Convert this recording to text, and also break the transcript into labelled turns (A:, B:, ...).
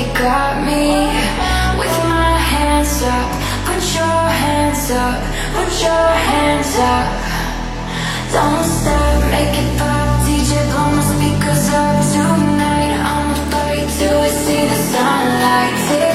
A: they got me with my hands up. Put your hands up, put your hands up. Don't stop, make it pop. DJ blow my speakers up tonight. I'm gonna till we see the sunlight.